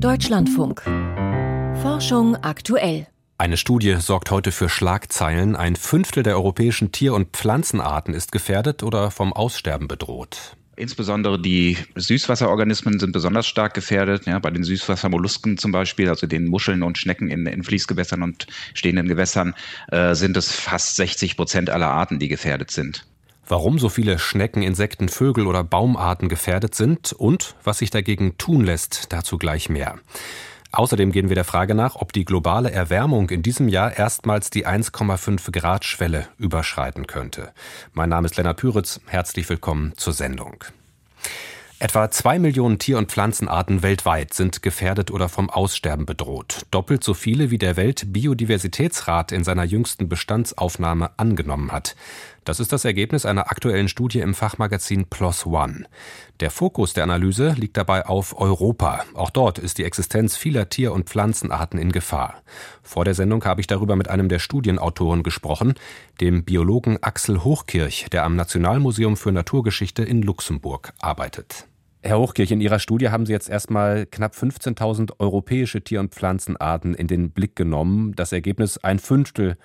Deutschlandfunk. Forschung aktuell. Eine Studie sorgt heute für Schlagzeilen. Ein Fünftel der europäischen Tier- und Pflanzenarten ist gefährdet oder vom Aussterben bedroht. Insbesondere die Süßwasserorganismen sind besonders stark gefährdet. Ja, bei den Süßwassermollusken zum Beispiel, also den Muscheln und Schnecken in, in Fließgewässern und stehenden Gewässern, äh, sind es fast 60 Prozent aller Arten, die gefährdet sind. Warum so viele Schnecken, Insekten, Vögel oder Baumarten gefährdet sind und was sich dagegen tun lässt, dazu gleich mehr. Außerdem gehen wir der Frage nach, ob die globale Erwärmung in diesem Jahr erstmals die 1,5 Grad Schwelle überschreiten könnte. Mein Name ist Lennart Püritz. Herzlich willkommen zur Sendung. Etwa zwei Millionen Tier- und Pflanzenarten weltweit sind gefährdet oder vom Aussterben bedroht. Doppelt so viele wie der Weltbiodiversitätsrat in seiner jüngsten Bestandsaufnahme angenommen hat. Das ist das Ergebnis einer aktuellen Studie im Fachmagazin PLOS ONE. Der Fokus der Analyse liegt dabei auf Europa. Auch dort ist die Existenz vieler Tier- und Pflanzenarten in Gefahr. Vor der Sendung habe ich darüber mit einem der Studienautoren gesprochen, dem Biologen Axel Hochkirch, der am Nationalmuseum für Naturgeschichte in Luxemburg arbeitet. Herr Hochkirch, in Ihrer Studie haben Sie jetzt erstmal knapp 15.000 europäische Tier- und Pflanzenarten in den Blick genommen. Das Ergebnis ein Fünftel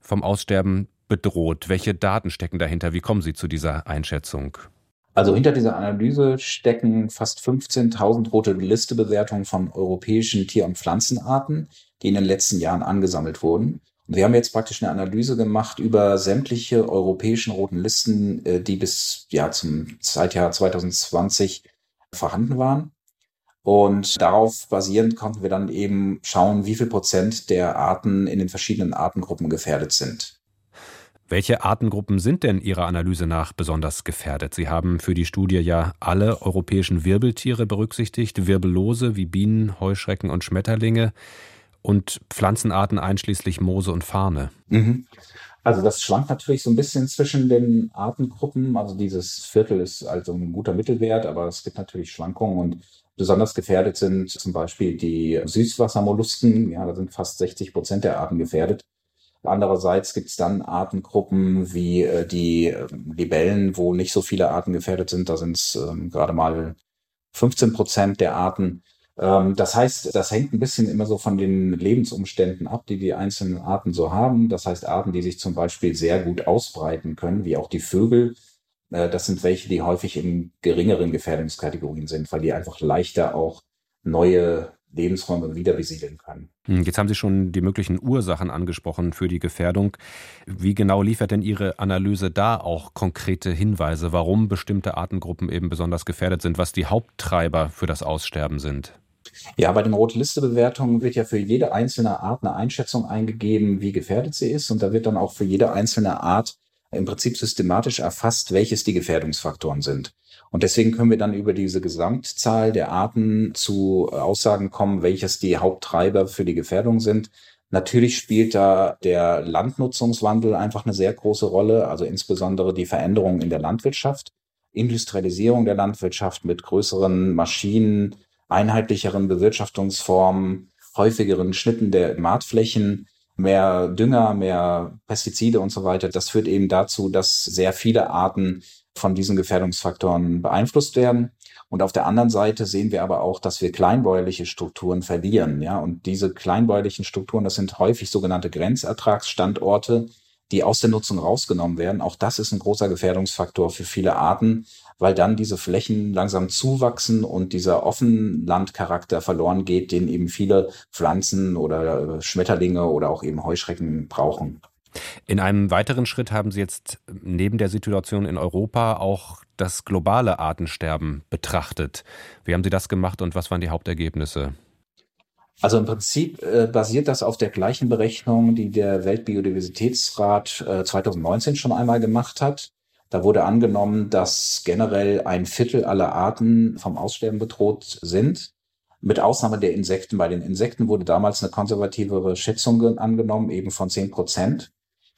vom Aussterben bedroht? Welche Daten stecken dahinter? Wie kommen Sie zu dieser Einschätzung? Also hinter dieser Analyse stecken fast 15.000 rote Listebewertungen von europäischen Tier- und Pflanzenarten, die in den letzten Jahren angesammelt wurden. Und wir haben jetzt praktisch eine Analyse gemacht über sämtliche europäischen roten Listen, äh, die bis ja zum Zeitjahr 2020 vorhanden waren. Und darauf basierend konnten wir dann eben schauen, wie viel Prozent der Arten in den verschiedenen Artengruppen gefährdet sind. Welche Artengruppen sind denn Ihrer Analyse nach besonders gefährdet? Sie haben für die Studie ja alle europäischen Wirbeltiere berücksichtigt, Wirbellose wie Bienen, Heuschrecken und Schmetterlinge und Pflanzenarten einschließlich Moose und Farne. Mhm. Also das schwankt natürlich so ein bisschen zwischen den Artengruppen. Also dieses Viertel ist also ein guter Mittelwert, aber es gibt natürlich Schwankungen und besonders gefährdet sind zum Beispiel die Süßwassermollusken. Ja, da sind fast 60 Prozent der Arten gefährdet. Andererseits gibt es dann Artengruppen wie äh, die äh, Libellen, wo nicht so viele Arten gefährdet sind. Da sind es ähm, gerade mal 15 Prozent der Arten. Ähm, das heißt, das hängt ein bisschen immer so von den Lebensumständen ab, die die einzelnen Arten so haben. Das heißt, Arten, die sich zum Beispiel sehr gut ausbreiten können, wie auch die Vögel. Äh, das sind welche, die häufig in geringeren Gefährdungskategorien sind, weil die einfach leichter auch neue Lebensräume wieder besiedeln können. Hm, jetzt haben Sie schon die möglichen Ursachen angesprochen für die Gefährdung. Wie genau liefert denn Ihre Analyse da auch konkrete Hinweise, warum bestimmte Artengruppen eben besonders gefährdet sind, was die Haupttreiber für das Aussterben sind? Ja, bei den Rote-Liste-Bewertungen wird ja für jede einzelne Art eine Einschätzung eingegeben, wie gefährdet sie ist. Und da wird dann auch für jede einzelne Art im Prinzip systematisch erfasst, welches die Gefährdungsfaktoren sind. Und deswegen können wir dann über diese Gesamtzahl der Arten zu Aussagen kommen, welches die Haupttreiber für die Gefährdung sind. Natürlich spielt da der Landnutzungswandel einfach eine sehr große Rolle, also insbesondere die Veränderungen in der Landwirtschaft, Industrialisierung der Landwirtschaft mit größeren Maschinen, einheitlicheren Bewirtschaftungsformen, häufigeren Schnitten der Martflächen, mehr Dünger, mehr Pestizide und so weiter. Das führt eben dazu, dass sehr viele Arten von diesen Gefährdungsfaktoren beeinflusst werden. Und auf der anderen Seite sehen wir aber auch, dass wir kleinbäuerliche Strukturen verlieren. Ja, und diese kleinbäuerlichen Strukturen, das sind häufig sogenannte Grenzertragsstandorte, die aus der Nutzung rausgenommen werden. Auch das ist ein großer Gefährdungsfaktor für viele Arten, weil dann diese Flächen langsam zuwachsen und dieser Offenlandcharakter verloren geht, den eben viele Pflanzen oder Schmetterlinge oder auch eben Heuschrecken brauchen. In einem weiteren Schritt haben Sie jetzt neben der Situation in Europa auch das globale Artensterben betrachtet. Wie haben Sie das gemacht und was waren die Hauptergebnisse? Also im Prinzip äh, basiert das auf der gleichen Berechnung, die der Weltbiodiversitätsrat äh, 2019 schon einmal gemacht hat. Da wurde angenommen, dass generell ein Viertel aller Arten vom Aussterben bedroht sind, mit Ausnahme der Insekten. Bei den Insekten wurde damals eine konservativere Schätzung angenommen, eben von 10 Prozent.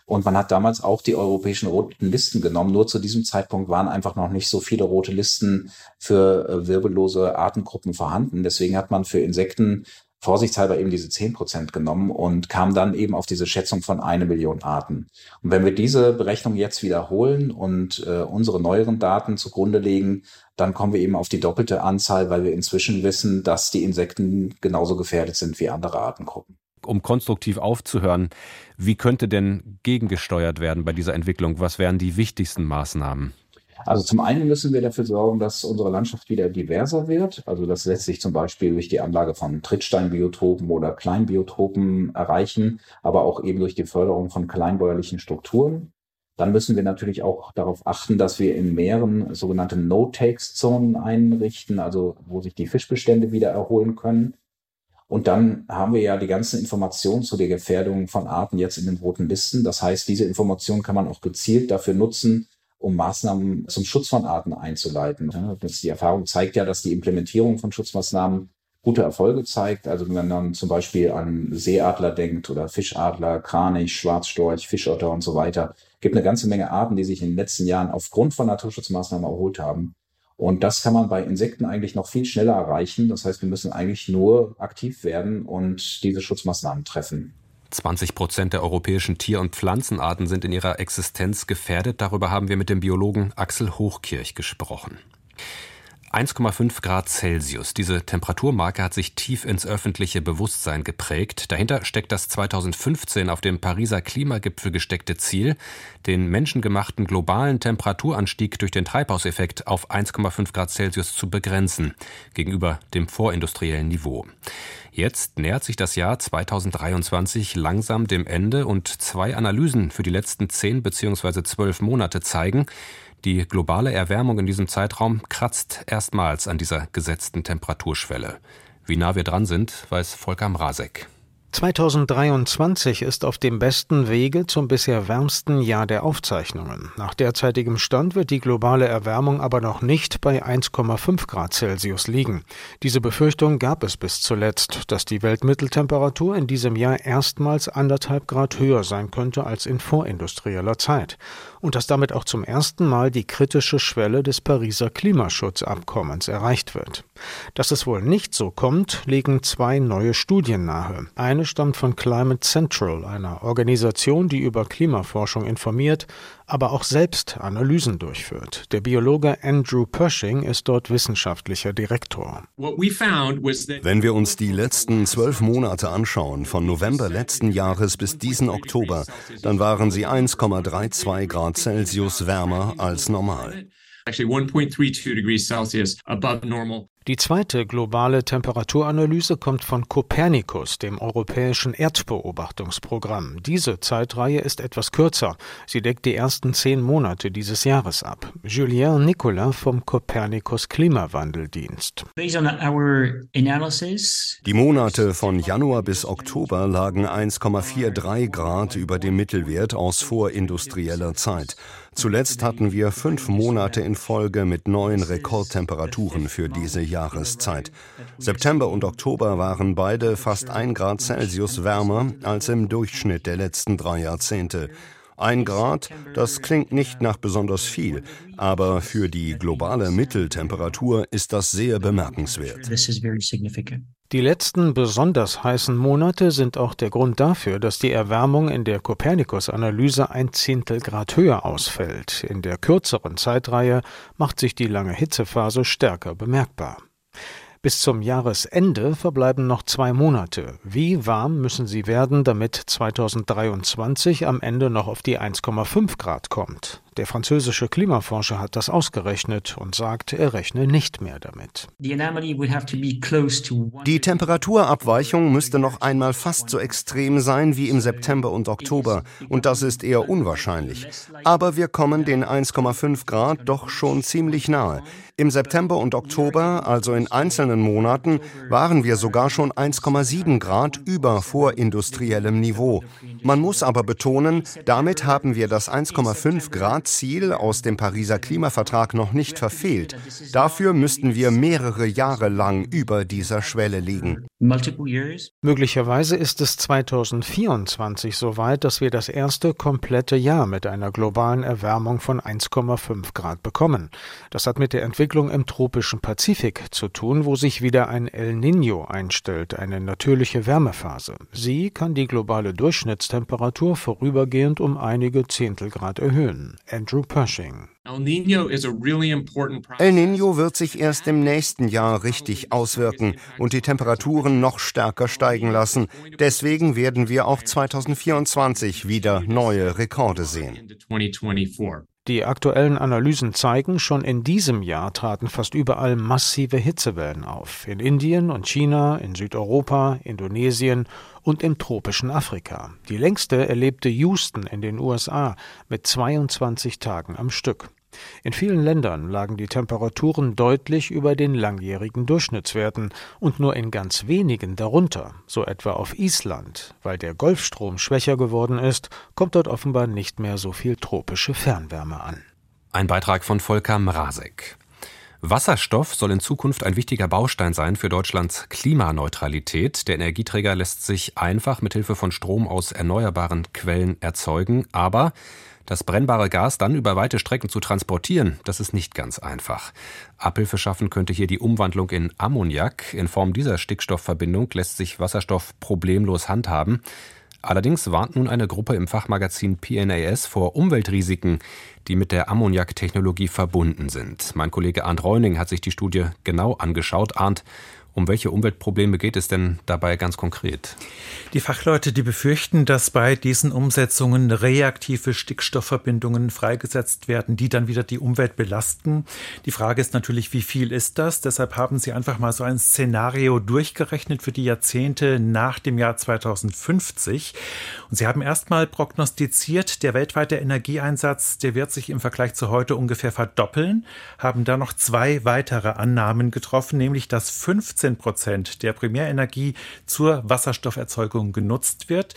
Und man hat damals auch die europäischen roten Listen genommen. Nur zu diesem Zeitpunkt waren einfach noch nicht so viele rote Listen für äh, wirbellose Artengruppen vorhanden. Deswegen hat man für Insekten vorsichtshalber eben diese 10 Prozent genommen und kam dann eben auf diese Schätzung von eine Million Arten. Und wenn wir diese Berechnung jetzt wiederholen und äh, unsere neueren Daten zugrunde legen, dann kommen wir eben auf die doppelte Anzahl, weil wir inzwischen wissen, dass die Insekten genauso gefährdet sind wie andere Artengruppen. Um konstruktiv aufzuhören, wie könnte denn gegengesteuert werden bei dieser Entwicklung? Was wären die wichtigsten Maßnahmen? Also zum einen müssen wir dafür sorgen, dass unsere Landschaft wieder diverser wird. Also das lässt sich zum Beispiel durch die Anlage von Trittsteinbiotopen oder Kleinbiotopen erreichen, aber auch eben durch die Förderung von kleinbäuerlichen Strukturen. Dann müssen wir natürlich auch darauf achten, dass wir in Meeren sogenannte No-Takes-Zonen einrichten, also wo sich die Fischbestände wieder erholen können. Und dann haben wir ja die ganzen Informationen zu der Gefährdung von Arten jetzt in den roten Listen. Das heißt, diese Informationen kann man auch gezielt dafür nutzen, um Maßnahmen zum Schutz von Arten einzuleiten. Die Erfahrung zeigt ja, dass die Implementierung von Schutzmaßnahmen gute Erfolge zeigt. Also wenn man zum Beispiel an Seeadler denkt oder Fischadler, Kranich, Schwarzstorch, Fischotter und so weiter, gibt eine ganze Menge Arten, die sich in den letzten Jahren aufgrund von Naturschutzmaßnahmen erholt haben. Und das kann man bei Insekten eigentlich noch viel schneller erreichen. Das heißt, wir müssen eigentlich nur aktiv werden und diese Schutzmaßnahmen treffen. 20 Prozent der europäischen Tier- und Pflanzenarten sind in ihrer Existenz gefährdet. Darüber haben wir mit dem Biologen Axel Hochkirch gesprochen. 1,5 Grad Celsius. Diese Temperaturmarke hat sich tief ins öffentliche Bewusstsein geprägt. Dahinter steckt das 2015 auf dem Pariser Klimagipfel gesteckte Ziel, den menschengemachten globalen Temperaturanstieg durch den Treibhauseffekt auf 1,5 Grad Celsius zu begrenzen, gegenüber dem vorindustriellen Niveau. Jetzt nähert sich das Jahr 2023 langsam dem Ende und zwei Analysen für die letzten 10 bzw. 12 Monate zeigen, die globale Erwärmung in diesem Zeitraum kratzt erstmals an dieser gesetzten Temperaturschwelle. Wie nah wir dran sind, weiß Volker Mrazek. 2023 ist auf dem besten Wege zum bisher wärmsten Jahr der Aufzeichnungen. Nach derzeitigem Stand wird die globale Erwärmung aber noch nicht bei 1,5 Grad Celsius liegen. Diese Befürchtung gab es bis zuletzt, dass die Weltmitteltemperatur in diesem Jahr erstmals anderthalb Grad höher sein könnte als in vorindustrieller Zeit und dass damit auch zum ersten Mal die kritische Schwelle des Pariser Klimaschutzabkommens erreicht wird. Dass es wohl nicht so kommt, legen zwei neue Studien nahe. Eine stammt von Climate Central, einer Organisation, die über Klimaforschung informiert, aber auch selbst Analysen durchführt. Der Biologe Andrew Pershing ist dort wissenschaftlicher Direktor. Wenn wir uns die letzten zwölf Monate anschauen, von November letzten Jahres bis diesen Oktober, dann waren sie 1,32 Grad Celsius wärmer als normal. Die zweite globale Temperaturanalyse kommt von Copernicus, dem europäischen Erdbeobachtungsprogramm. Diese Zeitreihe ist etwas kürzer. Sie deckt die ersten zehn Monate dieses Jahres ab. Julien Nicolas vom Copernicus Klimawandeldienst. Die Monate von Januar bis Oktober lagen 1,43 Grad über dem Mittelwert aus vorindustrieller Zeit. Zuletzt hatten wir fünf Monate in Folge mit neuen Rekordtemperaturen für diese Jahreszeit. September und Oktober waren beide fast ein Grad Celsius wärmer als im Durchschnitt der letzten drei Jahrzehnte. Ein Grad, das klingt nicht nach besonders viel, aber für die globale Mitteltemperatur ist das sehr bemerkenswert. Die letzten besonders heißen Monate sind auch der Grund dafür, dass die Erwärmung in der Kopernikus-Analyse ein Zehntel Grad höher ausfällt. In der kürzeren Zeitreihe macht sich die lange Hitzephase stärker bemerkbar. Bis zum Jahresende verbleiben noch zwei Monate. Wie warm müssen sie werden, damit 2023 am Ende noch auf die 1,5 Grad kommt? Der französische Klimaforscher hat das ausgerechnet und sagt, er rechne nicht mehr damit. Die Temperaturabweichung müsste noch einmal fast so extrem sein wie im September und Oktober, und das ist eher unwahrscheinlich. Aber wir kommen den 1,5 Grad doch schon ziemlich nahe. Im September und Oktober, also in einzelnen Monaten, waren wir sogar schon 1,7 Grad über vorindustriellem Niveau. Man muss aber betonen, damit haben wir das 1,5 Grad Ziel aus dem Pariser Klimavertrag noch nicht verfehlt. Dafür müssten wir mehrere Jahre lang über dieser Schwelle liegen. Möglicherweise ist es 2024 soweit, dass wir das erste komplette Jahr mit einer globalen Erwärmung von 1,5 Grad bekommen. Das hat mit der Entwicklung im tropischen Pazifik zu tun, wo sich wieder ein El Niño einstellt, eine natürliche Wärmephase. Sie kann die globale Durchschnittstemperatur vorübergehend um einige Zehntelgrad erhöhen. Andrew Pershing. El Niño wird sich erst im nächsten Jahr richtig auswirken und die Temperaturen noch stärker steigen lassen. Deswegen werden wir auch 2024 wieder neue Rekorde sehen. Die aktuellen Analysen zeigen, schon in diesem Jahr traten fast überall massive Hitzewellen auf. In Indien und China, in Südeuropa, Indonesien und im tropischen Afrika. Die längste erlebte Houston in den USA mit 22 Tagen am Stück. In vielen Ländern lagen die Temperaturen deutlich über den langjährigen Durchschnittswerten und nur in ganz wenigen darunter, so etwa auf Island. Weil der Golfstrom schwächer geworden ist, kommt dort offenbar nicht mehr so viel tropische Fernwärme an. Ein Beitrag von Volker Mrazek. Wasserstoff soll in Zukunft ein wichtiger Baustein sein für Deutschlands Klimaneutralität. Der Energieträger lässt sich einfach mit Hilfe von Strom aus erneuerbaren Quellen erzeugen, aber das brennbare Gas dann über weite Strecken zu transportieren, das ist nicht ganz einfach. Abhilfe schaffen könnte hier die Umwandlung in Ammoniak. In Form dieser Stickstoffverbindung lässt sich Wasserstoff problemlos handhaben. Allerdings warnt nun eine Gruppe im Fachmagazin PNAS vor Umweltrisiken, die mit der Ammoniak-Technologie verbunden sind. Mein Kollege Arndt Reuning hat sich die Studie genau angeschaut. Arndt, um welche Umweltprobleme geht es denn dabei ganz konkret? Die Fachleute, die befürchten, dass bei diesen Umsetzungen reaktive Stickstoffverbindungen freigesetzt werden, die dann wieder die Umwelt belasten. Die Frage ist natürlich, wie viel ist das? Deshalb haben sie einfach mal so ein Szenario durchgerechnet für die Jahrzehnte nach dem Jahr 2050. Und sie haben erstmal prognostiziert, der weltweite Energieeinsatz, der wird sich im Vergleich zu heute ungefähr verdoppeln, haben da noch zwei weitere Annahmen getroffen, nämlich dass 15 15 Prozent der Primärenergie zur Wasserstofferzeugung genutzt wird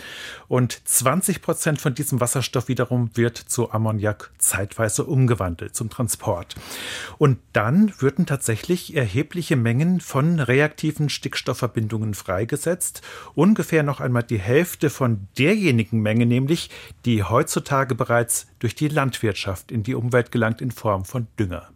und 20 Prozent von diesem Wasserstoff wiederum wird zu Ammoniak zeitweise umgewandelt zum Transport. Und dann würden tatsächlich erhebliche Mengen von reaktiven Stickstoffverbindungen freigesetzt. Ungefähr noch einmal die Hälfte von derjenigen Menge, nämlich die heutzutage bereits durch die Landwirtschaft in die Umwelt gelangt in Form von Dünger.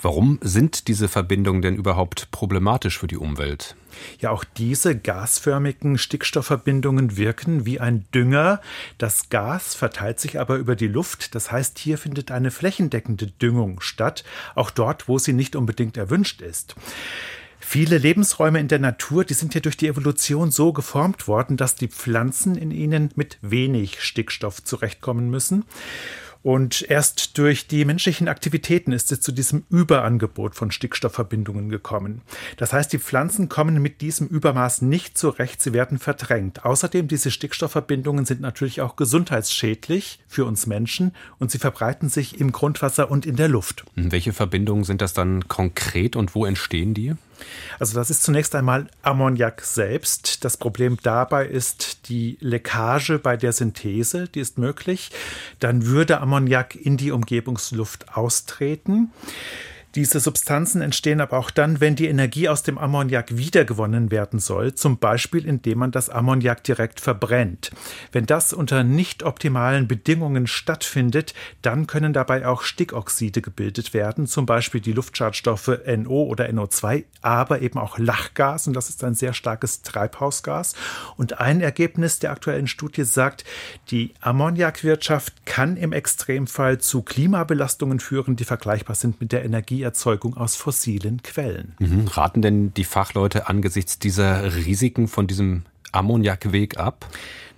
Warum sind diese Verbindungen denn überhaupt problematisch für die Umwelt? Ja, auch diese gasförmigen Stickstoffverbindungen wirken wie ein Dünger. Das Gas verteilt sich aber über die Luft. Das heißt, hier findet eine flächendeckende Düngung statt, auch dort, wo sie nicht unbedingt erwünscht ist. Viele Lebensräume in der Natur, die sind ja durch die Evolution so geformt worden, dass die Pflanzen in ihnen mit wenig Stickstoff zurechtkommen müssen. Und erst durch die menschlichen Aktivitäten ist es zu diesem Überangebot von Stickstoffverbindungen gekommen. Das heißt, die Pflanzen kommen mit diesem Übermaß nicht zurecht, sie werden verdrängt. Außerdem, diese Stickstoffverbindungen sind natürlich auch gesundheitsschädlich für uns Menschen und sie verbreiten sich im Grundwasser und in der Luft. Welche Verbindungen sind das dann konkret und wo entstehen die? Also das ist zunächst einmal Ammoniak selbst. Das Problem dabei ist die Leckage bei der Synthese, die ist möglich. Dann würde Ammoniak in die Umgebungsluft austreten. Diese Substanzen entstehen aber auch dann, wenn die Energie aus dem Ammoniak wiedergewonnen werden soll, zum Beispiel indem man das Ammoniak direkt verbrennt. Wenn das unter nicht optimalen Bedingungen stattfindet, dann können dabei auch Stickoxide gebildet werden, zum Beispiel die Luftschadstoffe NO oder NO2, aber eben auch Lachgas und das ist ein sehr starkes Treibhausgas. Und ein Ergebnis der aktuellen Studie sagt, die Ammoniakwirtschaft kann im Extremfall zu Klimabelastungen führen, die vergleichbar sind mit der Energie Energieerzeugung aus fossilen Quellen. Mhm. Raten denn die Fachleute angesichts dieser Risiken von diesem Ammoniakweg ab?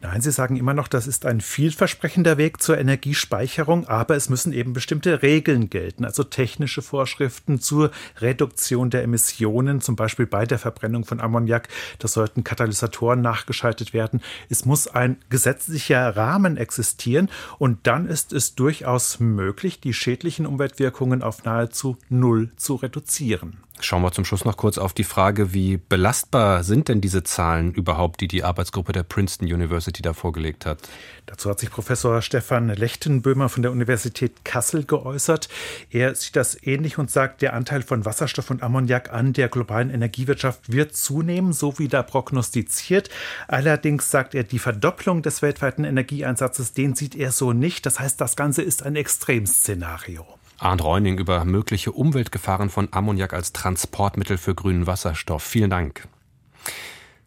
Nein, Sie sagen immer noch, das ist ein vielversprechender Weg zur Energiespeicherung, aber es müssen eben bestimmte Regeln gelten, also technische Vorschriften zur Reduktion der Emissionen, zum Beispiel bei der Verbrennung von Ammoniak. Da sollten Katalysatoren nachgeschaltet werden. Es muss ein gesetzlicher Rahmen existieren und dann ist es durchaus möglich, die schädlichen Umweltwirkungen auf nahezu null zu reduzieren. Schauen wir zum Schluss noch kurz auf die Frage, wie belastbar sind denn diese Zahlen überhaupt, die die Arbeitsgruppe der Princeton University da vorgelegt hat? Dazu hat sich Professor Stefan Lechtenböhmer von der Universität Kassel geäußert. Er sieht das ähnlich und sagt, der Anteil von Wasserstoff und Ammoniak an der globalen Energiewirtschaft wird zunehmen, so wie da prognostiziert. Allerdings sagt er, die Verdopplung des weltweiten Energieeinsatzes, den sieht er so nicht. Das heißt, das Ganze ist ein Extremszenario. Arndt Reuning über mögliche Umweltgefahren von Ammoniak als Transportmittel für grünen Wasserstoff. Vielen Dank.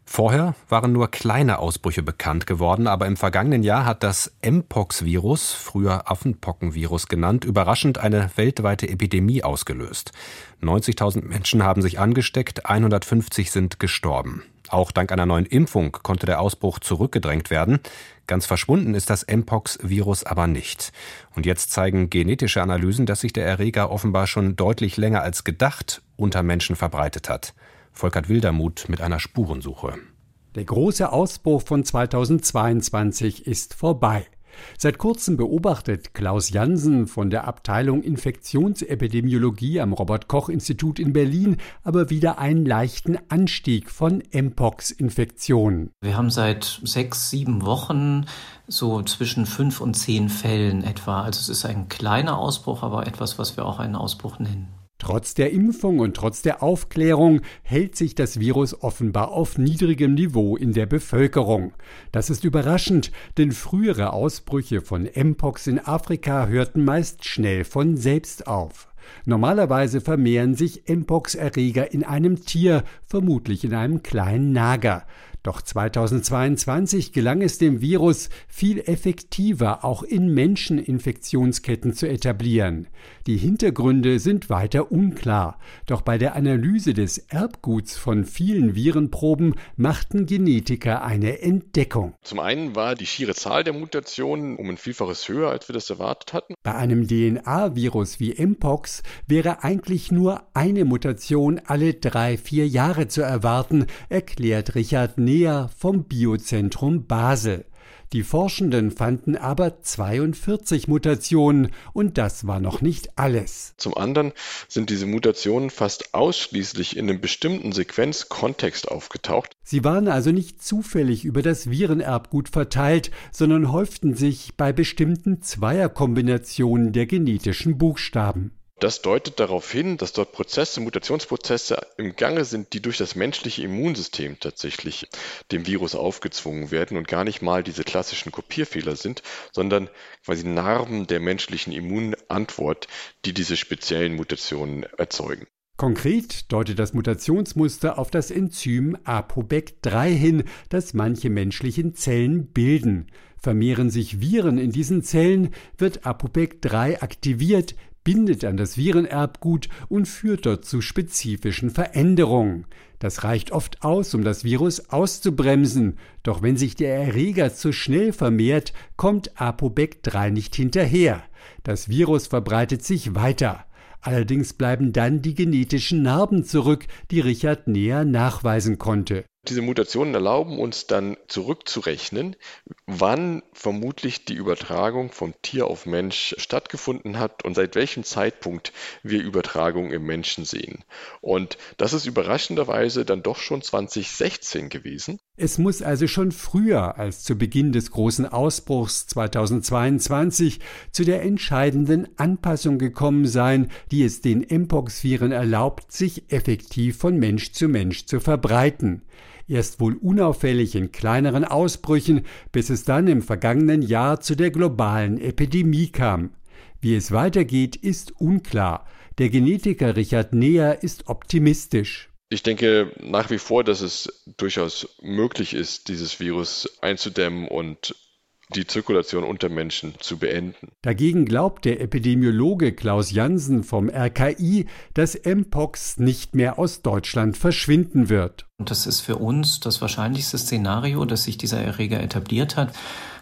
Vorher waren nur kleine Ausbrüche bekannt geworden, aber im vergangenen Jahr hat das Mpox-Virus, früher Affenpockenvirus genannt, überraschend eine weltweite Epidemie ausgelöst. 90.000 Menschen haben sich angesteckt, 150 sind gestorben. Auch dank einer neuen Impfung konnte der Ausbruch zurückgedrängt werden. Ganz verschwunden ist das Mpox-Virus aber nicht. Und jetzt zeigen genetische Analysen, dass sich der Erreger offenbar schon deutlich länger als gedacht unter Menschen verbreitet hat. Volkert Wildermuth mit einer Spurensuche. Der große Ausbruch von 2022 ist vorbei. Seit kurzem beobachtet Klaus Jansen von der Abteilung Infektionsepidemiologie am Robert Koch Institut in Berlin aber wieder einen leichten Anstieg von Mpox-Infektionen. Wir haben seit sechs, sieben Wochen so zwischen fünf und zehn Fällen etwa. Also es ist ein kleiner Ausbruch, aber etwas, was wir auch einen Ausbruch nennen. Trotz der Impfung und trotz der Aufklärung hält sich das Virus offenbar auf niedrigem Niveau in der Bevölkerung. Das ist überraschend, denn frühere Ausbrüche von Mpox in Afrika hörten meist schnell von selbst auf. Normalerweise vermehren sich Mpox-Erreger in einem Tier, vermutlich in einem kleinen Nager. Doch 2022 gelang es dem Virus, viel effektiver auch in Menschen Infektionsketten zu etablieren. Die Hintergründe sind weiter unklar, doch bei der Analyse des Erbguts von vielen Virenproben machten Genetiker eine Entdeckung. Zum einen war die schiere Zahl der Mutationen um ein Vielfaches höher, als wir das erwartet hatten. Bei einem DNA-Virus wie Mpox wäre eigentlich nur eine Mutation alle drei, vier Jahre zu erwarten, erklärt Richard Nehl Näher vom Biozentrum Basel. Die Forschenden fanden aber 42 Mutationen und das war noch nicht alles. Zum anderen sind diese Mutationen fast ausschließlich in einem bestimmten Sequenzkontext aufgetaucht. Sie waren also nicht zufällig über das Virenerbgut verteilt, sondern häuften sich bei bestimmten Zweierkombinationen der genetischen Buchstaben. Das deutet darauf hin, dass dort Prozesse, Mutationsprozesse im Gange sind, die durch das menschliche Immunsystem tatsächlich dem Virus aufgezwungen werden und gar nicht mal diese klassischen Kopierfehler sind, sondern quasi Narben der menschlichen Immunantwort, die diese speziellen Mutationen erzeugen. Konkret deutet das Mutationsmuster auf das Enzym ApoBec3 hin, das manche menschlichen Zellen bilden. Vermehren sich Viren in diesen Zellen, wird ApoBec3 aktiviert, bindet an das Virenerbgut und führt dort zu spezifischen Veränderungen. Das reicht oft aus, um das Virus auszubremsen, doch wenn sich der Erreger zu schnell vermehrt, kommt ApoBec3 nicht hinterher. Das Virus verbreitet sich weiter. Allerdings bleiben dann die genetischen Narben zurück, die Richard näher nachweisen konnte. Diese Mutationen erlauben uns dann zurückzurechnen, wann vermutlich die Übertragung von Tier auf Mensch stattgefunden hat und seit welchem Zeitpunkt wir Übertragung im Menschen sehen. Und das ist überraschenderweise dann doch schon 2016 gewesen. Es muss also schon früher als zu Beginn des großen Ausbruchs 2022 zu der entscheidenden Anpassung gekommen sein, die es den Mpox-Viren erlaubt, sich effektiv von Mensch zu Mensch zu verbreiten erst wohl unauffällig in kleineren Ausbrüchen, bis es dann im vergangenen Jahr zu der globalen Epidemie kam. Wie es weitergeht, ist unklar. Der Genetiker Richard Neher ist optimistisch. Ich denke nach wie vor, dass es durchaus möglich ist, dieses Virus einzudämmen und die Zirkulation unter Menschen zu beenden. Dagegen glaubt der Epidemiologe Klaus Jansen vom RKI, dass Mpox nicht mehr aus Deutschland verschwinden wird. Und das ist für uns das wahrscheinlichste Szenario, dass sich dieser Erreger etabliert hat.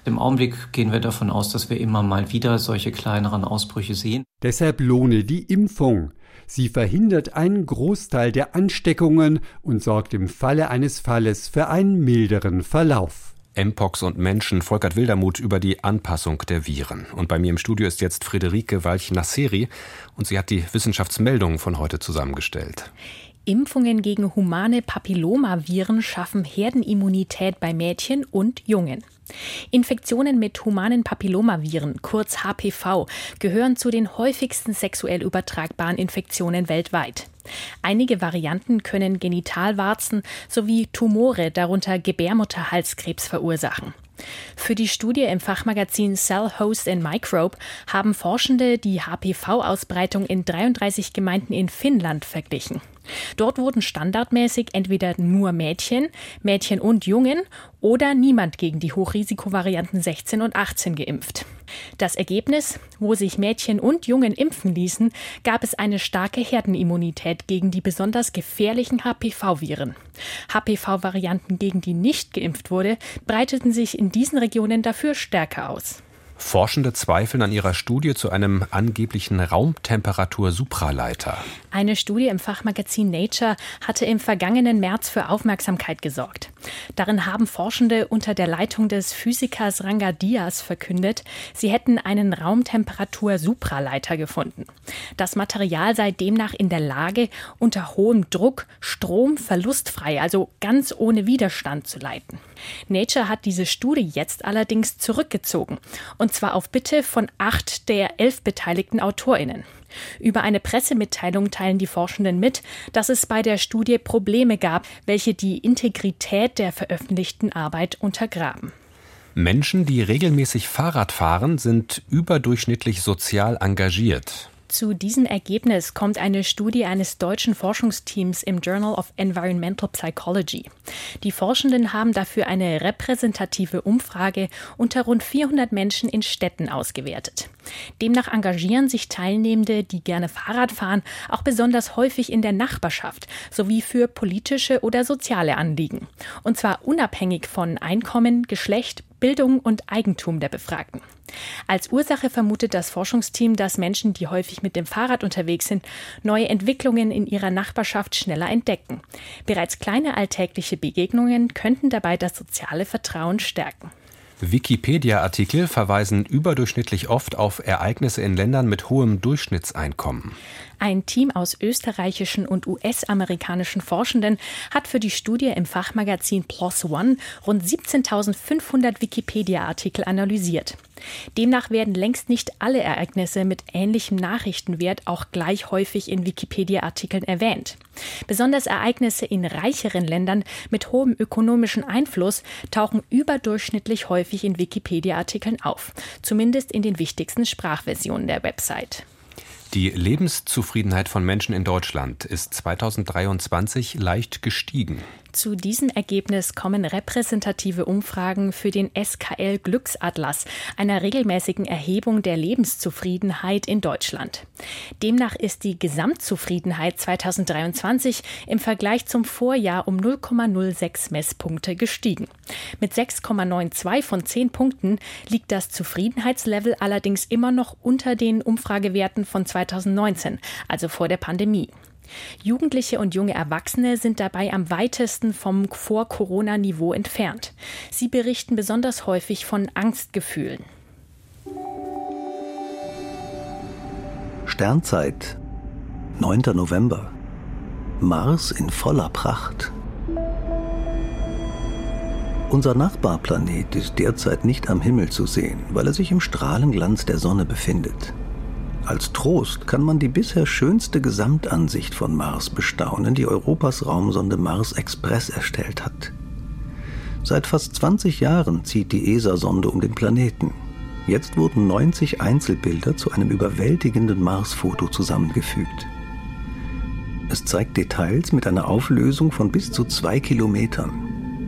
Im Augenblick gehen wir davon aus, dass wir immer mal wieder solche kleineren Ausbrüche sehen. Deshalb lohne die Impfung. Sie verhindert einen Großteil der Ansteckungen und sorgt im Falle eines Falles für einen milderen Verlauf. Mpox und Menschen, Volkert Wildermuth über die Anpassung der Viren. Und bei mir im Studio ist jetzt Friederike Walch-Nasseri und sie hat die Wissenschaftsmeldungen von heute zusammengestellt. Impfungen gegen humane Papillomaviren schaffen Herdenimmunität bei Mädchen und Jungen. Infektionen mit humanen Papillomaviren, kurz HPV, gehören zu den häufigsten sexuell übertragbaren Infektionen weltweit. Einige Varianten können Genitalwarzen sowie Tumore, darunter Gebärmutterhalskrebs, verursachen. Für die Studie im Fachmagazin Cell Host and Microbe haben Forschende die HPV-Ausbreitung in 33 Gemeinden in Finnland verglichen. Dort wurden standardmäßig entweder nur Mädchen, Mädchen und Jungen oder niemand gegen die Hochrisikovarianten 16 und 18 geimpft. Das Ergebnis, wo sich Mädchen und Jungen impfen ließen, gab es eine starke Herdenimmunität gegen die besonders gefährlichen HPV-Viren. HPV-Varianten, gegen die nicht geimpft wurde, breiteten sich in diesen Regionen dafür stärker aus. Forschende zweifeln an ihrer Studie zu einem angeblichen Raumtemperatur-Supraleiter. Eine Studie im Fachmagazin Nature hatte im vergangenen März für Aufmerksamkeit gesorgt. Darin haben Forschende unter der Leitung des Physikers Ranga Diaz verkündet, sie hätten einen Raumtemperatur-Supraleiter gefunden. Das Material sei demnach in der Lage, unter hohem Druck Strom verlustfrei, also ganz ohne Widerstand zu leiten. Nature hat diese Studie jetzt allerdings zurückgezogen und zwar auf Bitte von acht der elf beteiligten AutorInnen. Über eine Pressemitteilung teilen die Forschenden mit, dass es bei der Studie Probleme gab, welche die Integrität der veröffentlichten Arbeit untergraben. Menschen, die regelmäßig Fahrrad fahren, sind überdurchschnittlich sozial engagiert. Zu diesem Ergebnis kommt eine Studie eines deutschen Forschungsteams im Journal of Environmental Psychology. Die Forschenden haben dafür eine repräsentative Umfrage unter rund 400 Menschen in Städten ausgewertet. Demnach engagieren sich Teilnehmende, die gerne Fahrrad fahren, auch besonders häufig in der Nachbarschaft sowie für politische oder soziale Anliegen. Und zwar unabhängig von Einkommen, Geschlecht, Bildung und Eigentum der Befragten. Als Ursache vermutet das Forschungsteam, dass Menschen, die häufig mit dem Fahrrad unterwegs sind, neue Entwicklungen in ihrer Nachbarschaft schneller entdecken. Bereits kleine alltägliche Begegnungen könnten dabei das soziale Vertrauen stärken. Wikipedia-Artikel verweisen überdurchschnittlich oft auf Ereignisse in Ländern mit hohem Durchschnittseinkommen. Ein Team aus österreichischen und US-amerikanischen Forschenden hat für die Studie im Fachmagazin PLOS ONE rund 17.500 Wikipedia-Artikel analysiert. Demnach werden längst nicht alle Ereignisse mit ähnlichem Nachrichtenwert auch gleich häufig in Wikipedia-Artikeln erwähnt. Besonders Ereignisse in reicheren Ländern mit hohem ökonomischen Einfluss tauchen überdurchschnittlich häufig in Wikipedia-Artikeln auf, zumindest in den wichtigsten Sprachversionen der Website. Die Lebenszufriedenheit von Menschen in Deutschland ist 2023 leicht gestiegen. Zu diesem Ergebnis kommen repräsentative Umfragen für den SKL Glücksatlas, einer regelmäßigen Erhebung der Lebenszufriedenheit in Deutschland. Demnach ist die Gesamtzufriedenheit 2023 im Vergleich zum Vorjahr um 0,06 Messpunkte gestiegen. Mit 6,92 von 10 Punkten liegt das Zufriedenheitslevel allerdings immer noch unter den Umfragewerten von 2019, also vor der Pandemie. Jugendliche und junge Erwachsene sind dabei am weitesten vom Vor-Corona-Niveau entfernt. Sie berichten besonders häufig von Angstgefühlen. Sternzeit, 9. November. Mars in voller Pracht. Unser Nachbarplanet ist derzeit nicht am Himmel zu sehen, weil er sich im Strahlenglanz der Sonne befindet. Als Trost kann man die bisher schönste Gesamtansicht von Mars bestaunen, die Europas Raumsonde Mars Express erstellt hat. Seit fast 20 Jahren zieht die ESA-Sonde um den Planeten. Jetzt wurden 90 Einzelbilder zu einem überwältigenden Mars-Foto zusammengefügt. Es zeigt Details mit einer Auflösung von bis zu zwei Kilometern.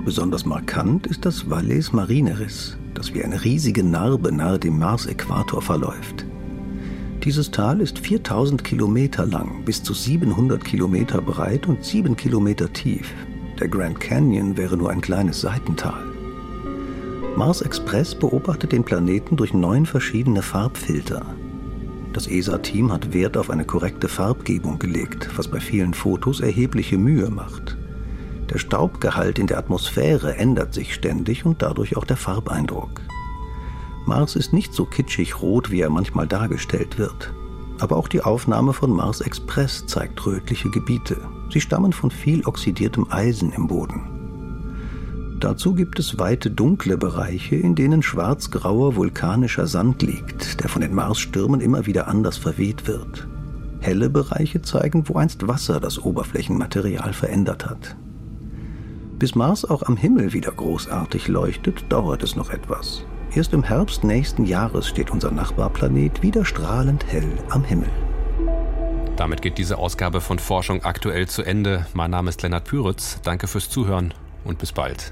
Besonders markant ist das Valles Marineris, das wie eine riesige Narbe nahe dem Mars-Äquator verläuft. Dieses Tal ist 4000 Kilometer lang, bis zu 700 Kilometer breit und 7 Kilometer tief. Der Grand Canyon wäre nur ein kleines Seitental. Mars Express beobachtet den Planeten durch neun verschiedene Farbfilter. Das ESA-Team hat Wert auf eine korrekte Farbgebung gelegt, was bei vielen Fotos erhebliche Mühe macht. Der Staubgehalt in der Atmosphäre ändert sich ständig und dadurch auch der Farbeindruck. Mars ist nicht so kitschig rot, wie er manchmal dargestellt wird. Aber auch die Aufnahme von Mars Express zeigt rötliche Gebiete. Sie stammen von viel oxidiertem Eisen im Boden. Dazu gibt es weite dunkle Bereiche, in denen schwarz-grauer vulkanischer Sand liegt, der von den Marsstürmen immer wieder anders verweht wird. Helle Bereiche zeigen, wo einst Wasser das Oberflächenmaterial verändert hat. Bis Mars auch am Himmel wieder großartig leuchtet, dauert es noch etwas. Erst im Herbst nächsten Jahres steht unser Nachbarplanet wieder strahlend hell am Himmel. Damit geht diese Ausgabe von Forschung aktuell zu Ende. Mein Name ist Lennart Püritz. Danke fürs Zuhören und bis bald.